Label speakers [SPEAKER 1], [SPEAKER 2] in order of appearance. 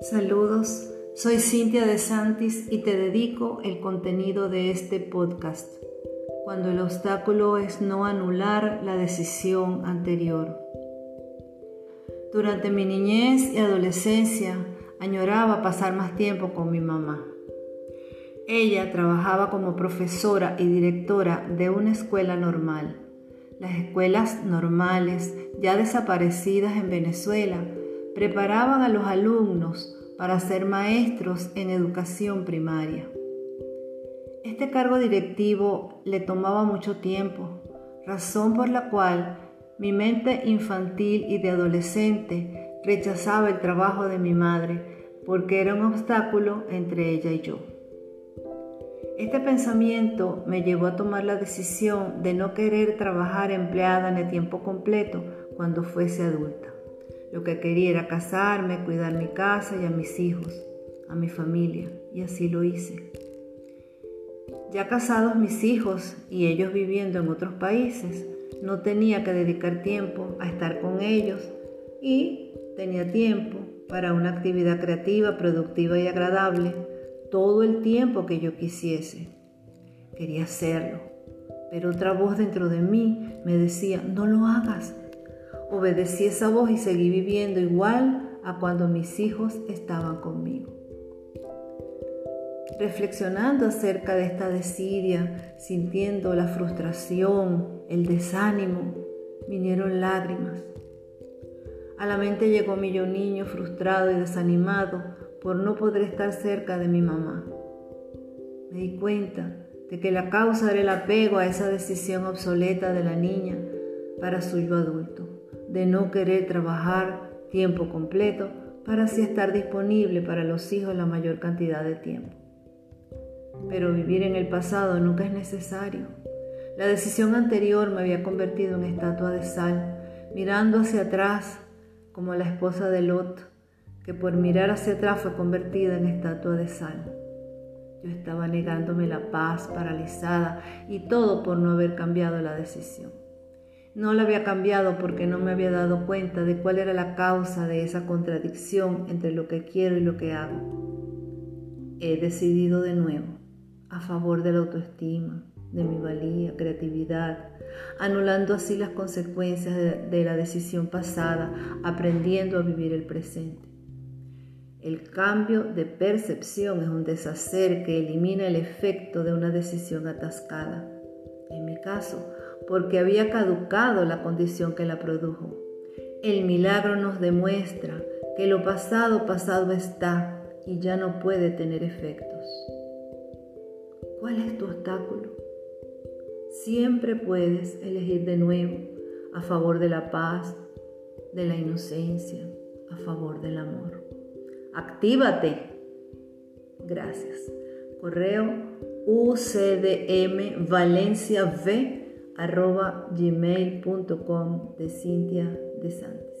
[SPEAKER 1] Saludos, soy Cintia de Santis y te dedico el contenido de este podcast, cuando el obstáculo es no anular la decisión anterior. Durante mi niñez y adolescencia añoraba pasar más tiempo con mi mamá. Ella trabajaba como profesora y directora de una escuela normal. Las escuelas normales, ya desaparecidas en Venezuela, preparaban a los alumnos para ser maestros en educación primaria. Este cargo directivo le tomaba mucho tiempo, razón por la cual mi mente infantil y de adolescente rechazaba el trabajo de mi madre porque era un obstáculo entre ella y yo. Este pensamiento me llevó a tomar la decisión de no querer trabajar empleada en el tiempo completo cuando fuese adulta. Lo que quería era casarme, cuidar mi casa y a mis hijos, a mi familia, y así lo hice. Ya casados mis hijos y ellos viviendo en otros países, no tenía que dedicar tiempo a estar con ellos y tenía tiempo para una actividad creativa, productiva y agradable todo el tiempo que yo quisiese. Quería hacerlo, pero otra voz dentro de mí me decía, no lo hagas, Obedecí esa voz y seguí viviendo igual a cuando mis hijos estaban conmigo. Reflexionando acerca de esta desidia, sintiendo la frustración, el desánimo, vinieron lágrimas. A la mente llegó mi yo niño frustrado y desanimado por no poder estar cerca de mi mamá. Me di cuenta de que la causa era el apego a esa decisión obsoleta de la niña para su yo adulto de no querer trabajar tiempo completo para así estar disponible para los hijos la mayor cantidad de tiempo. Pero vivir en el pasado nunca es necesario. La decisión anterior me había convertido en estatua de sal, mirando hacia atrás como la esposa de Lot, que por mirar hacia atrás fue convertida en estatua de sal. Yo estaba negándome la paz, paralizada, y todo por no haber cambiado la decisión. No la había cambiado porque no me había dado cuenta de cuál era la causa de esa contradicción entre lo que quiero y lo que hago. He decidido de nuevo a favor de la autoestima, de mi valía, creatividad, anulando así las consecuencias de, la decisión pasada, aprendiendo a vivir el presente. El cambio de percepción es un deshacer que elimina el efecto de una decisión atascada. En mi caso, porque había caducado la condición que la produjo. El milagro nos demuestra que lo pasado pasado está y ya no puede tener efectos. ¿Cuál es tu obstáculo? Siempre puedes elegir de nuevo a favor de la paz, de la inocencia, a favor del amor. Actívate. Gracias. Correo UCDM Valencia V arroba gmail.com de Cintia de Santos.